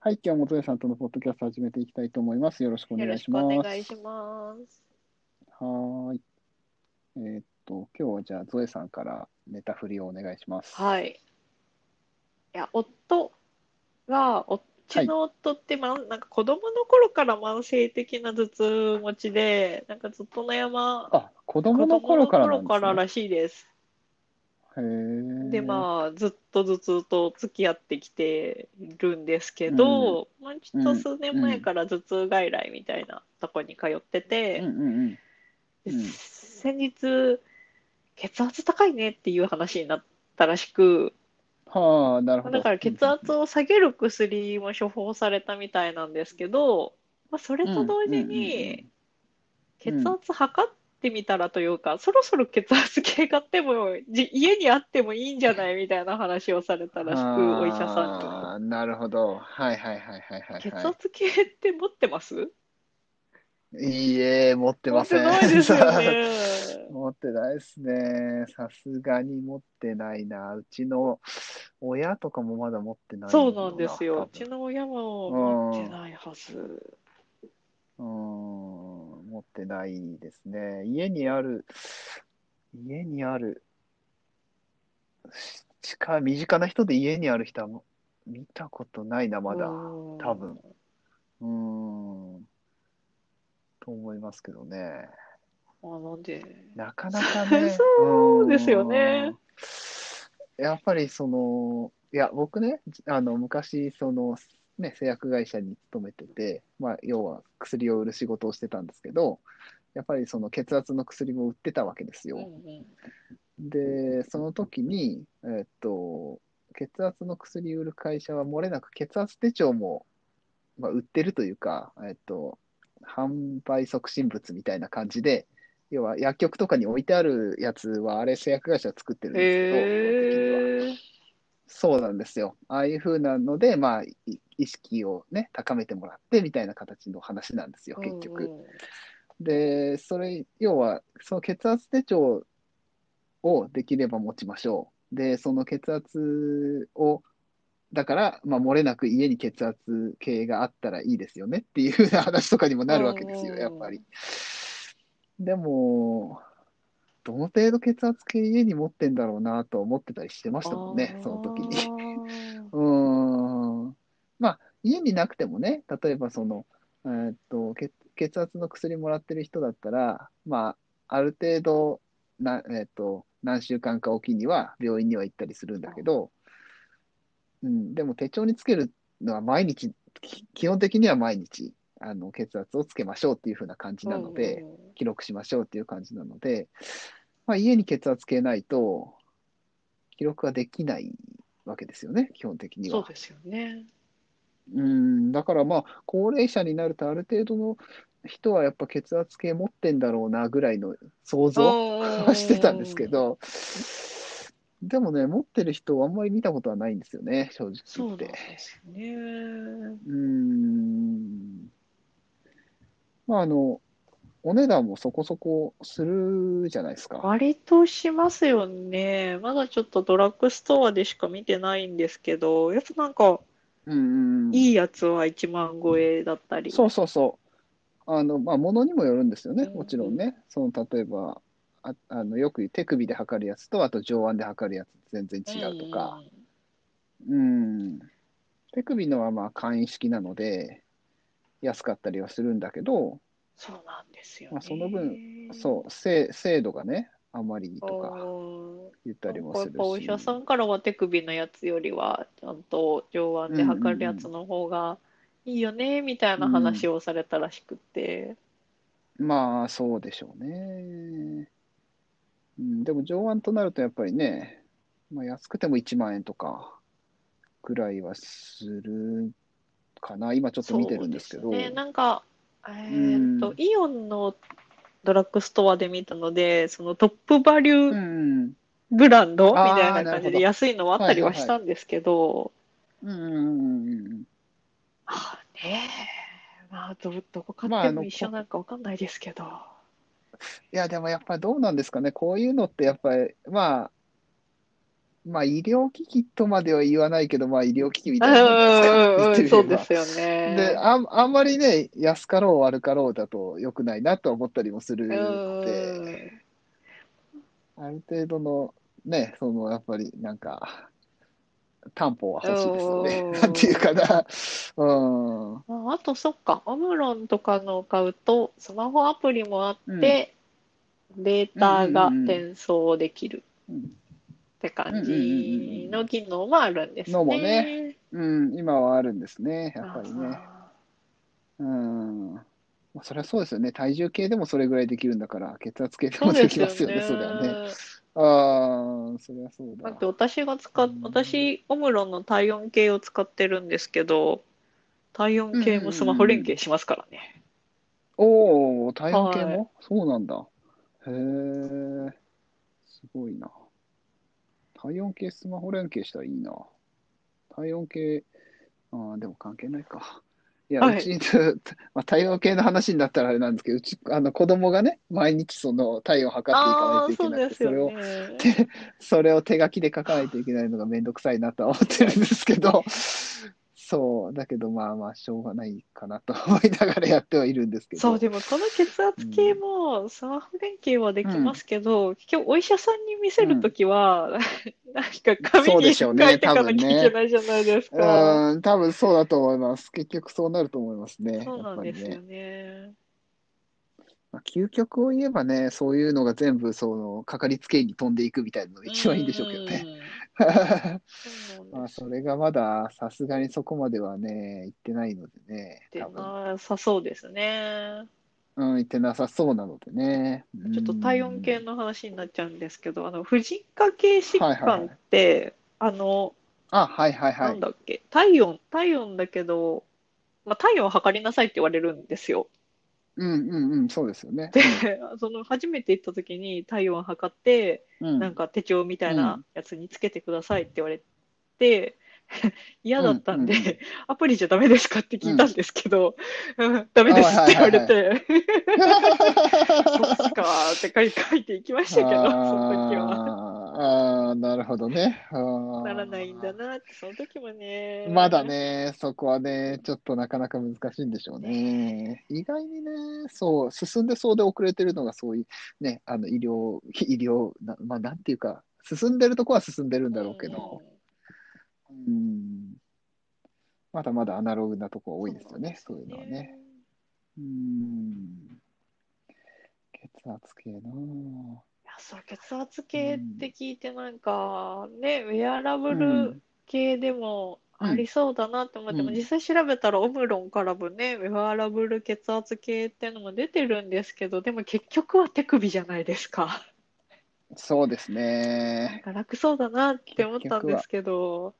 はい、今日もゾエさんとのポッドキャスト始めていきたいと思います。よろしくおよろしく願いします。お願いします。はーい。えーっと、今日はじゃあゾエさんからネタ振りをお願いします。はい。いや、夫が、うちの夫って、まん、なんか子供の頃から慢性的な頭痛持ちで、なんかずっと悩ま、あ、子子供の頃からなん供の頃からでらしいです。で、まあ、ずっと頭痛と付き合ってきてるんですけど、まあ、ちょっと数年前から頭痛外来みたいなとこに通ってて、うんうん先日、血圧高いねっていう話になったらしく、はあ、なるほど。だから血圧を下げる薬も処方されたみたいなんですけど、まあ、それと同時に血うん圧測ってみたらというか、そろそろ血圧計買ってもじ家にあってもいいんじゃないみたいな話をされたらしく、お医者さんに。ああ、なるほど。はいはいはいはいはい、血は圧計って持ってます？い。いいえ、持ってません。持ってないですよね。持ってないですね。さすがに持ってないな。うちの親とかもまだ持ってないそうなんですよ。うちの親も持ってないはず。うーん、持ってないですね。家にある、家にある、し近い、身近な人で家にある人はも見たことないな、まだ。うん多分。うーん。と思いますけどね。あなんで、なかなかね。そうですよねうん。やっぱりその、いや、僕ね、あの、昔、その、ね、製薬会社に勤めてて、まあ、要は薬を売る仕事をしてたんですけど、やっぱりその血圧の薬も売ってたわけですよ。で、その時に、えっと、血圧の薬売る会社は漏れなく血圧手帳も、まあ、売ってるというか、えっと、販売促進物みたいな感じで、要は薬局とかに置いてあるやつは、あれ製薬会社が作ってるんですけど、え。そうなんですよ。ああいう風なので、まあ、い意識をね、高めてもらってみたいな形の話なんですよ、結局。うんうんで、それ、要は、その血圧手帳をできれば持ちましょう。で、その血圧を、だから、まあ、漏れなく家に血圧計があったらいいですよねっていう話とかにもなるわけですよ、うんやっぱり。でも、どの程度血圧計家に持ってんだろうなと思ってたりしてましたもんね、その時に。うーん。まあ、家になくてもね、例えばその、えーっと、血、血圧の薬もらってる人だったら、まあ、ある程度、な、えーっと、何週間かおきには病院には行ったりするんだけど、うん、でも手帳につけるのは毎日、き基本的には毎日、あの、血圧をつけましょうっていう風な感じなので、記録しましょうっていう感じなので、まあ、家に血圧計ないと、記録はできないわけですよね、基本的には。そうですよね。うん、だからまあ、高齢者になるとある程度の人はやっぱ血圧計持ってんだろうなぐらいの想像はしてたんですけど、でもね、持ってる人あんまり見たことはないんですよね、正直言って。ですよね。うん。まあ、あの、お値段もそこそこするじゃないですか。割としますよね。まだちょっとドラッグストアでしか見てないんですけど、やっぱなんかうんうんうん。いいやつは1万超えだったり。そうそうそう。あの、まあ、ものにもよるんですよね、うんもちろんね。その、例えば、あ、あの、よく手首で測るやつと、あと上腕で測るやつ全然違うとか。うん。手首のはまあ簡易式なので、安かったりはするんだけど、そうなんですよまあね。その分そう、精精度がね、あんまりとかうん言ったりもするなんかやっぱお医者し。さんからは手首のやつよりは、ちゃんと上腕で測るやつの方がいいよね、みたいな話をされたらしくて。まあ、そうでしょうね。うん、でも上腕となるとやっぱりね、まあ、安くても1万円とかぐらいはするかな。今ちょっと見てるんですけど。ね。なんか、えーっと、イオンのドラッグストアで見たので、そのトップバリうューん。ブランドみあーたいな感じで安いのはあったりはしたんですけど、うんうんうんうん。まあねえ、まあど、どこ買っても一緒なんかわかんないですけど。いや、でもやっぱりどうなんですかね。こういうのってやっぱり、まあ、まあ医療機器とまでは言わないけど、まあ医療機器みたいなもんですか。そうですよで、ね。あん、あんまりね、安かろう悪かろうだと良くないなと思ったりもするうので、ん。ある程度のね、そのやっぱりなんか、担保は欲しいですよね。うんなんていうかな。うん。ああと、そっか、オムロンとかのを買うと、スマホアプリもあって、データが転送できるうんって感じの機能もあるんですのもね。うん、今はあるんですね、やっぱりね。あうん。まあそれはそうですよね。体重計でもそれぐらいできるんだから、血圧計ーでもできますよね、それはね。ね。ああ、それはそうだだって。私が使っ、私、オムロンの体温計を使ってるんですけど、体温計もスマホ連携しますからね。おお、体温計はもそうなんだ。へえ、すごいな。体温計スマホ連携したらいいな。体温計、ああ、でも関係ないか。いや、はいうち、まあ、体温計の話になったらあれなんですけど、うち、あの、子供がね、毎日その体温測っていかないといけなくて、それですよを、それを手書きで書かないといけないのがめんどくさいなとは思ってるんですけど、そう、だけどまあまあ、しょうがないかなと思いながらやってはいるんですけど。そう、でもこの血圧計もスマホ連携はできますけど、結局お医者さんに見せるときは、なんか紙そうに書でしょうねいていかなきゃいけないじゃないですか。うん、多分そうだと思います。結局そうなると思いますね。そうなんですよやっぱりね。ね。まあ、究極を言えばね、そういうのが全部、その、かかりつけ医に飛んでいくみたいなのが一番いいんでしょうけどね。うん。まあ、それがまだ、さすがにそこまではね、行ってないのでね、で多分。なさそうですね。うん、行ってなさそうなのでね。ちょっと体温計うんの話になっちゃうんですけど、あの婦人科系疾患って、あの、あ、はいはいはなんい。だっけ、体温、体温だけど、まあ、体温を測りなさいって言われるんですよ。うんうんうん、そうですよね。で、その初めて行った時に体温測って、うん、なんか手帳みたいなやつにつけてくださいって言われて、嫌だったんうんうんうん。で、アプリじゃダメですかって聞いたんですけど、うん。ダメですって言われて、そうっすかーって書いていきましたけど、その時は。あーあー、なるほどね。あーならないんだなって、その時もね。まだ。ね、そこはね、ちょっとなかなか難しいんでしょうね。意外にね、そう、進んでそうで遅れてるのがそういうね、あの医療、医療、なまあなんていうか、進んでるとこは進んでるんだろうけど、うん、まだまだアナログなとこ多いですよね、そういうのはね。。うん、血圧計なぁいや、そう、血圧計って聞いて、なんか、ね、ウェアラブうルん系でもありそうだなって思っても、うん実際調べたらオムロンからもね、ウェアラブル血圧計ってのも出てるんですけど、でも結局は手首じゃないですか。そうですなんね。か楽そうだなって思ったんですけど、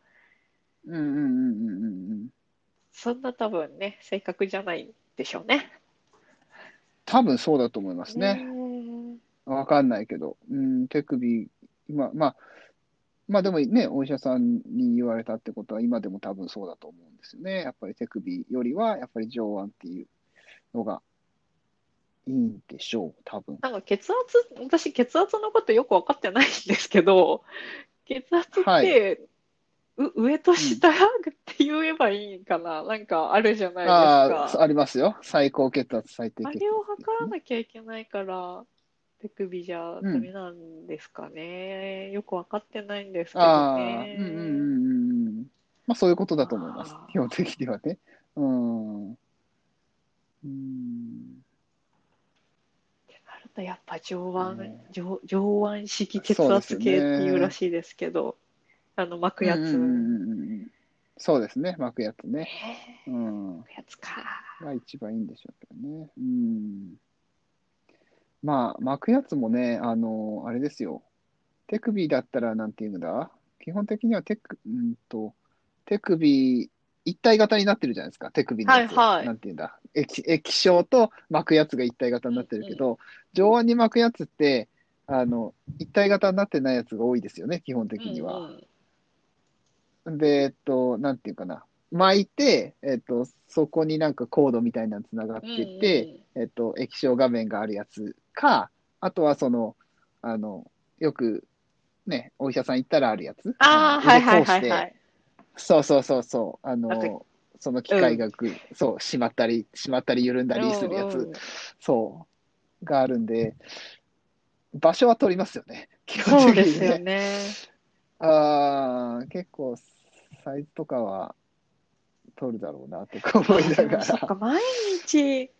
うんうんうんうんうんうん。そんな多分ね、正確じゃないでしょうね。多分そうだと思いますね。ねわかんないけど、うん、手首、今、まあ、まあでもね、お医者さんに言われたってことは、今でも多分そうだと思うんですよね。やっぱり手首よりは、やっぱり上腕っていうのがいいんでしょう、多分。なんか血圧、私血圧のことよく分かってないんですけど、血圧って、はいう上と下って言えばいいんかな、なんかあるじゃないですああ、か。ありますよ。最高血圧、最低血圧、あれを測らなきゃいけないから、手首じゃダメなんですかね。よく分かってないんですけどね。うんうんうんうん。まあそういうことだと思います基本的にはね。うん。うん。なるとやっぱ上腕、ね上上腕式血圧計っていうらしいですけど、あの巻くやつ。うんうんうんうんそうですね、巻くやつね。へうん。ー巻くやつか。が一番いいんでしょうけどね。うん。まあ、巻くやつもね、あの、あれですよ。手首だったら、なんていうんだ？基本的には手首、うんと、手首、一体型になってるじゃないですか、手首のやつ。はいはいなんていうんだ？液液晶と巻くやつが一体型になってるけど、上腕に巻くやつって、あの、一体型になってないやつが多いですよね、基本的には。うんうんで、えっと、なんていうかな。巻いて、えっと、そこになんかコードみたいなのつながってて、えっと、液晶画面があるやつか、あとはその、あの、よくね、お医者さん行ったらあるやつ。ああ、のはいはいはいはい。そうそうそうそう。あの、その機械がぐ、そう、しまったり、しまったり緩んだりするやつ、うんうんそう、があるんで、場所は取りますよね。基そうで本的にすよね。ああ、結構、サイズとかは取るだろうな、とか思いなでがも そっか、ら。毎日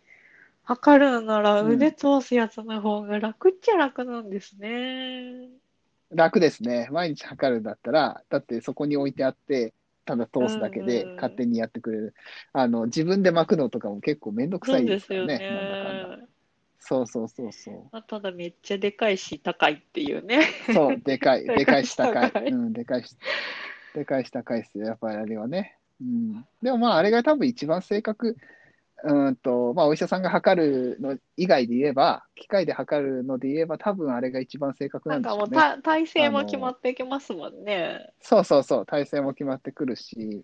測るならうん腕通すやつの方が楽っちゃ楽なんですね。楽ですね。毎日測るんだったら、だってそこに置いてあって、ただ通すだけでうんうん勝手にやってくれる。あの、自分で巻くのとかも結構めんどくさいでですよね。なんだかんだ。そうそうそうそう。まあ、ただめっちゃでかいし高いっていうね。そう、でかい、でかいし。高い うん、でかいし、でかいし高いっすよ、やっぱりあれはね。うん。でもまあ、あれが多分一番正確、うーんと、まあ、お医者さんが測るの以外で言えば、機械で測るので言えば、多分あれが一番正確なかもうなんんでしょうね。た体勢も決まってきますもんね。そうそうそう、体勢も決まってくるし、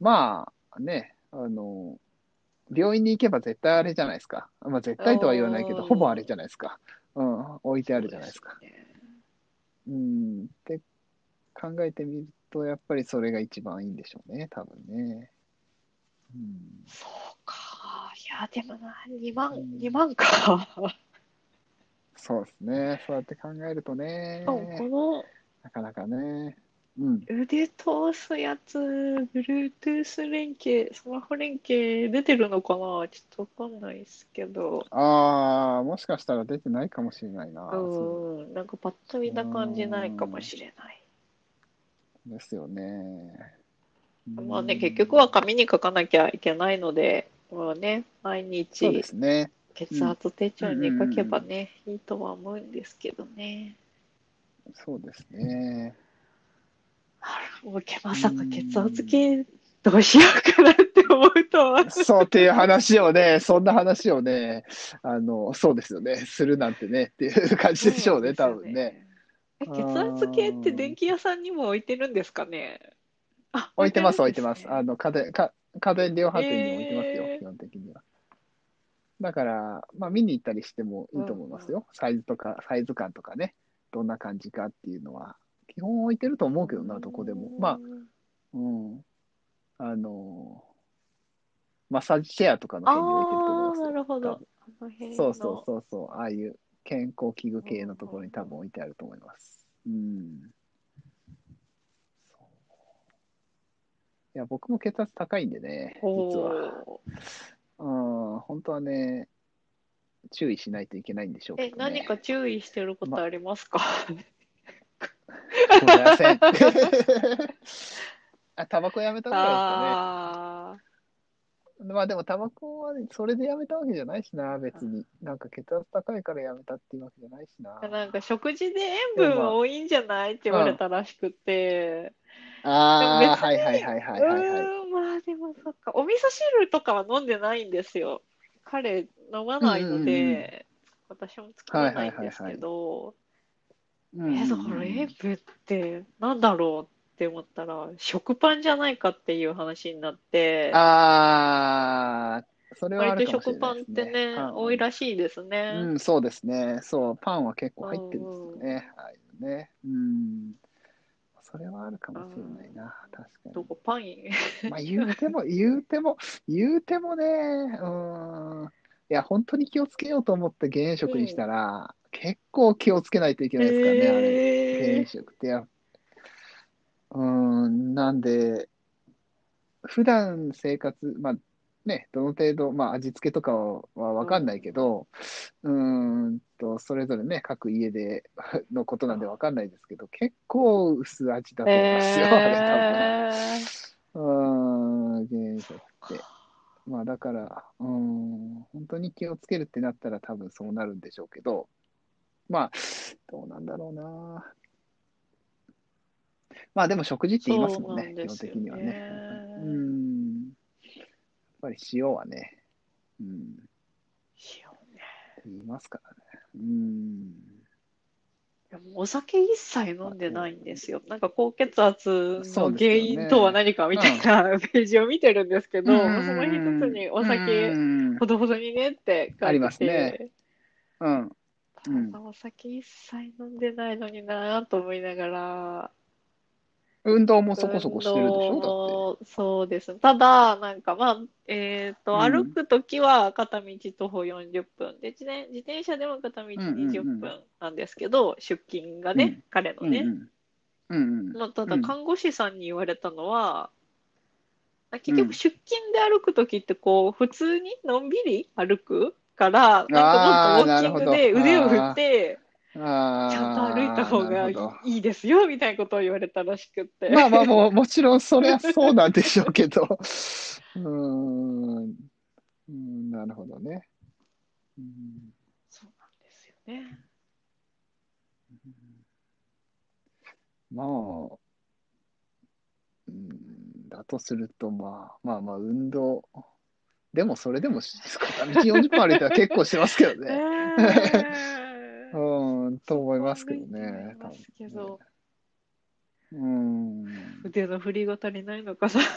まあね、あの、病院に行けば絶対あれじゃないですか。まあ絶対とは言わないけど、うんほぼあれじゃないですか。うん、置いてあるじゃないですか。そうですねうん、って考えてみると、やっぱりそれが一番いいんでしょうね、多分ね。うん、そうか。いや、でもな、2万、うん2万か。そうですね、そうやって考えるとねこのなかなかね。うん、腕通すやつ、Bluetooth 連携、スマホ連携出てるのかな？ちょっとわかんないですけど。ああ、もしかしたら出てないかもしれないな。うん、なんかパッと見た感じないかもしれない。ですよね。まあね、うん結局は紙に書かなきゃいけないので、まあね、毎そうで日すね。血圧手帳に書けばね、いいとは思うんですけどね。そうですね。あらもうけまさか血圧計どうしようかなって思うとは。そうっていう話をね、そんな話をね、あの、そうですよね、するなんてねっていう感じでしょうね、多分ね。。え血圧計って電気屋さんにも置いてるんですかね？あ置いてます、置いてま。すあの、家電、か家電量販店に置いてますよ、へー基本的には。だから、まあ、見に行ったりしてもいいと思いますよ。サイズとか、サイズ感とかね、どんな感じかっていうのは。基本置いてると思うけどな、どこでも。まあ、うん。あの、マッサージチェアとかのあ辺に置いてると思いますよなるほど。そうそうそうそう、ああいう健康器具系のところに多分置いてあると思います。うん。そういや、僕も血圧高いんでね、実は。うん、本当はね、注意しないといけないんでしょうけえ、どね。何か注意してることありますか、ごめんなさい。あ、タバコやめたぐらいですかあね。まあでもタバコはそれでやめたわけじゃないしな、別に。なんか血圧高いからやめたっていうわけじゃないしな。あ、なんか食事で塩分は多いんじゃないって言われたらしくて、ああ、はいはいはいはいはい、はい。うーん、まあでもそっか、お味噌汁とかは飲んでないんですよ。彼、飲まないので、私も作らないんですけど、うんえ、だから塩分ってなんだろうって思ったら、食パンじゃないかっていう話になって、ああ、それはあ割とるかもしれ食パンってないですね。ね、パンは多いらしいですね。うん、そうですね。そう、パンは結構入ってるんですよね。ああいうのね。うん。それはあるかもしれないな。確かどに。こパン？い まあ言うても、言うても、言うてもね、うん。いや、本当に気をつけようと思って減塩食にしたら、結構気をつけないといけないですからね、あれ。減へ塩食ってや。うん、なんで、普段生活、まあね、どの程度、まあ味付けとかはわかんないけど、うーんと、それぞれね、各家で のことなんでわかんないですけど、結構薄味だと思いますよ、あれえ多分。うーん、減塩食って。まあだから、うーん、本当に気をつけるってなったら多分そうなるんでしょうけど、まあ、どうなんだろうな。まあでも食事って言いますもんね、基本的にはね。ねうん。やっぱり塩はね、うん、塩ね。言いますからね。うん。お酒一切飲んでないんですよ。なんか高血圧の原因とは何かみたいなページを見てるんですけど、うん。その一つにお酒うん。ほどほどにねって書いて。て、ありますね。うん。うん。ただお酒一切飲んでないのになと思いながら、運動もそこそこしてるでしょ？だって。ょそうです。ただ、なんかまあ、えっと、うん。歩くときは片道徒歩40分で、自転自転車でも片道うんうん20うん。分なんですけど、出勤がね、うん。彼のね。うんうん。うんうん。まあ、ただ、うん。看護師さんに言われたのは、結うん。局出勤で歩くときって、こう、普通にのんびり歩くから、なんかもっとウォーキングで腕を振って、あちゃんと歩いた方がいいですよ、みたいなことを言われたらしくって。まあまあもう、もちろんそりゃそうなんでしょうけど。うーん。うんなるほどね。うんそうなんですよね。まあ、うん、だとすると、まあ、まあまあ、運動。でも、それでも、片道40分歩いたら結構しますけどえね。ーうん、と思いますけど思ね。いますけど、うん。腕の振りが足りないのかな。そう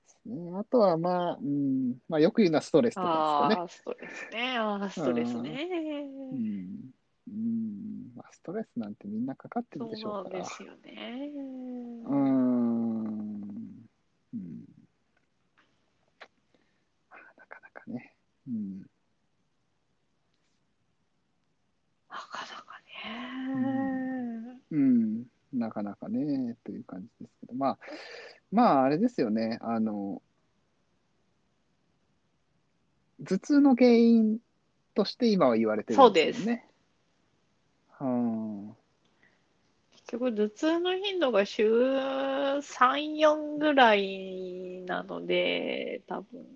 ですね。あとは、まあ、うん、まあ、よく言うのはストレスとかですかね。ああ、ストレスね。ああ、ストレスね。うん。うん。まあ、ストレスなんてみんなかかってるでしそうょうから。なんですよね。うーん。うん。まあなかなかね。うん。なかなかね。うん。なかなかね、という感じですけど。まあ、まあ、あれですよね。あの、頭痛の原因として今は言われてるんですよね。うん。結局、頭痛の頻度が週3、4ぐらいなので、多分、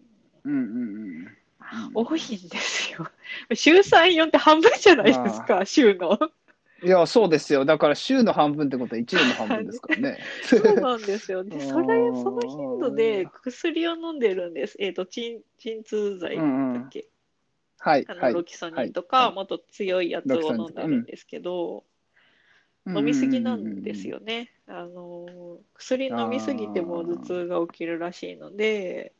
うんうんうん。多いんですよ。週3、4って半分じゃないですか、週の。いや、そうですよ。だから週の半分ってことは1年の半分ですからね。そうなんですよ。で、それ、その頻度で薬を飲んでるんです。えっと、鎮鎮痛剤だっけ、はい、あの、はい。ロキソニンとはか、いもっと強いやつを飲んでるんですけど、飲みすぎなんですよね。あの、薬飲みすぎても頭痛が起きるらしいので、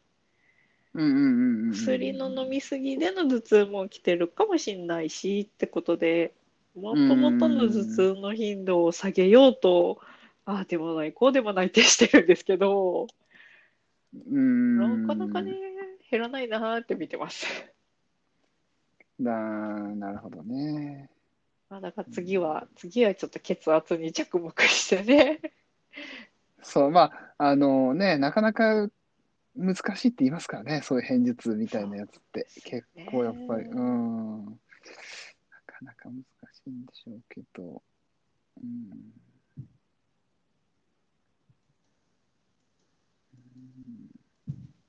うんうんうんうん。薬の飲みすぎでの頭痛も起きてるかもしれないしってことで、もともとの頭痛の頻度を下げようと、ああでもない、こうでもないってしてるんですけど、うん。なかなかね、減らないなーって見てます。ななるほどね。まあ、だから次は、次はちょっと血圧に着目してね。そう、まあ、あのね、なかなか難しいって言いますからね、そういう偏頭痛みたいなやつって。結構やっぱり、うん。なかなか難しいんでしょうけど。うん。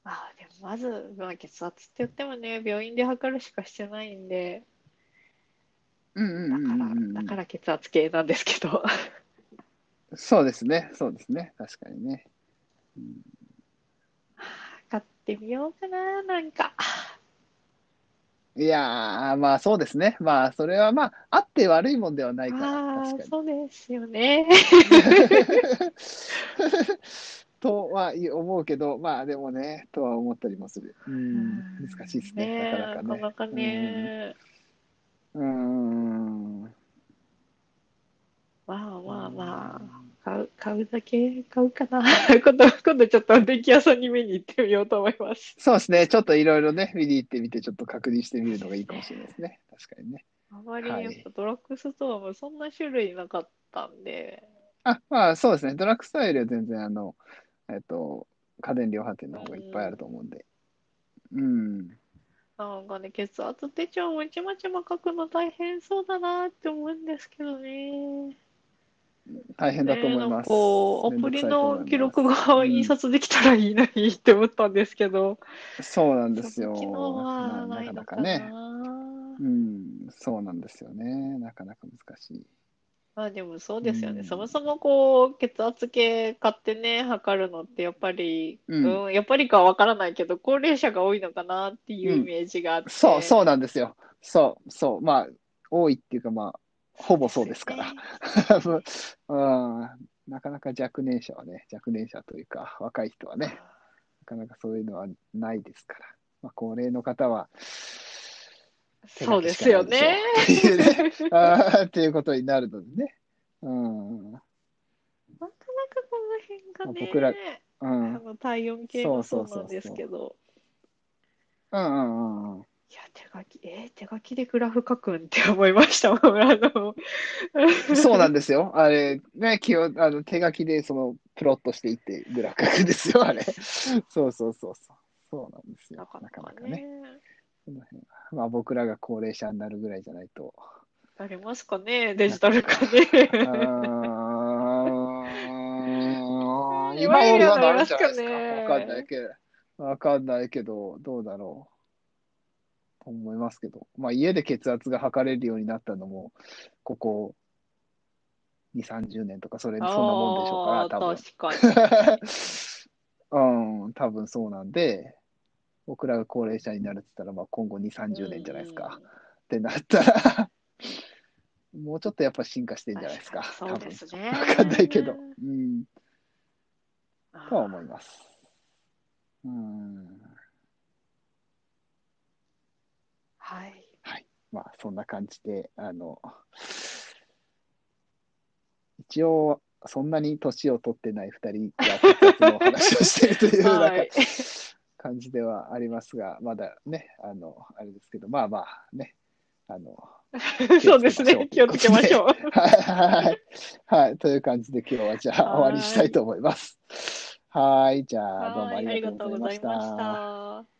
まあ、でもまず、まあ、血圧って言ってもね、病院で測るしかしてないんで、うんうんだから、うんうんうんだから血圧計なんですけど。そうですね、そうですね、確かにね。うん買ってみようかな、なんか。いやー、まあそうですね。まあ、それはまあ、あって悪いもんではないから、ああ確かに。そうですよね。とは思うけど、まあでもね、とは思ったりもする。うん、難しいですね、なかなかね。なかなかね。うん。うん。まあまあまあ、買う、買うだけ買うかな。今度、今度ちょっと電気屋さんに見に行ってみようと思います。そうですね、ちょっといろいろね、見に行ってみて、ちょっと確認してみるのがいいかもしれないですね。確かにね。あまりはいやっぱドラッグストアもそんな種類なかったんで、あ、まあそうですね、ドラッグストアよりは全然、あの、えっと、家電量販店の方がいっぱいあると思うんで。うん。なんかね、血圧手帳もちまちま書くの大変そうだなって思うんですけどね。大変だと思います。こう、アプリの記録がうん印刷できたらいいのにって思ったんですけど、そうなんですよ。ななかなかね。な。うん、そうなんですよね。なかなか難しい。まあでもそうですよね。うんそもそもこう、血圧計買ってね、測るのってやっぱり、うんうん、やっぱりかわからないけど、高齢者が多いのかなっていうイメージがあって。そう、そうなんですよ。そう、そう。まあ、多いっていうか、まあ、ほぼそうですから。うん、なかなか若年者はね、若年者というか、若い人はね、なかなかそういうのはないですから。まあ、高齢の方は、手そうですよね。っていうことになるのでね。うん。なかなかこの辺がね、僕らうん。体温計もそうそうそうそうそうなんですけど、うんうんうん。いや、手書き、えー手書きでグラフ書くんって思いましたもん。あの、そうなんですよ。あれ、ね、気を、あの、手書きでその、プロットしていって、グラフ書くんですよ、あれ。そうそうそうそう。そうなんですよ。なかなかね。その辺はまあ、僕らが高齢者になるぐらいじゃないと。ありますかね、デジタル化ね。うーん今よりはなるんじゃないですか。かねわかんないけど。わかんないけど、どうだろう。と思いますけど。まあ、家で血圧が測れるようになったのも、ここ2、30年とか、それ、そんなもんでしょうから、多分。確かに。うん、多分そうなんで、僕らが高齢者になるって言ったら、まあ、今後2、30年じゃないですか。ってなったら、もうちょっとやっぱ進化してんじゃないですか。確かにそうですね多分わかんないけど。うん、とは思います。うん。はい。まあ、そんな感じで、あの、一応、そんなに年を取ってない二人が血圧の話をしているという、はい、感じではありますが、まだね、あの、あれですけど、まあまあね、あの、そうですね。気をつけましょう。はい、はい、はい、という感じで今日はじゃあはい終わりにしたいと思います。はい、じゃあどうもありがととうございました。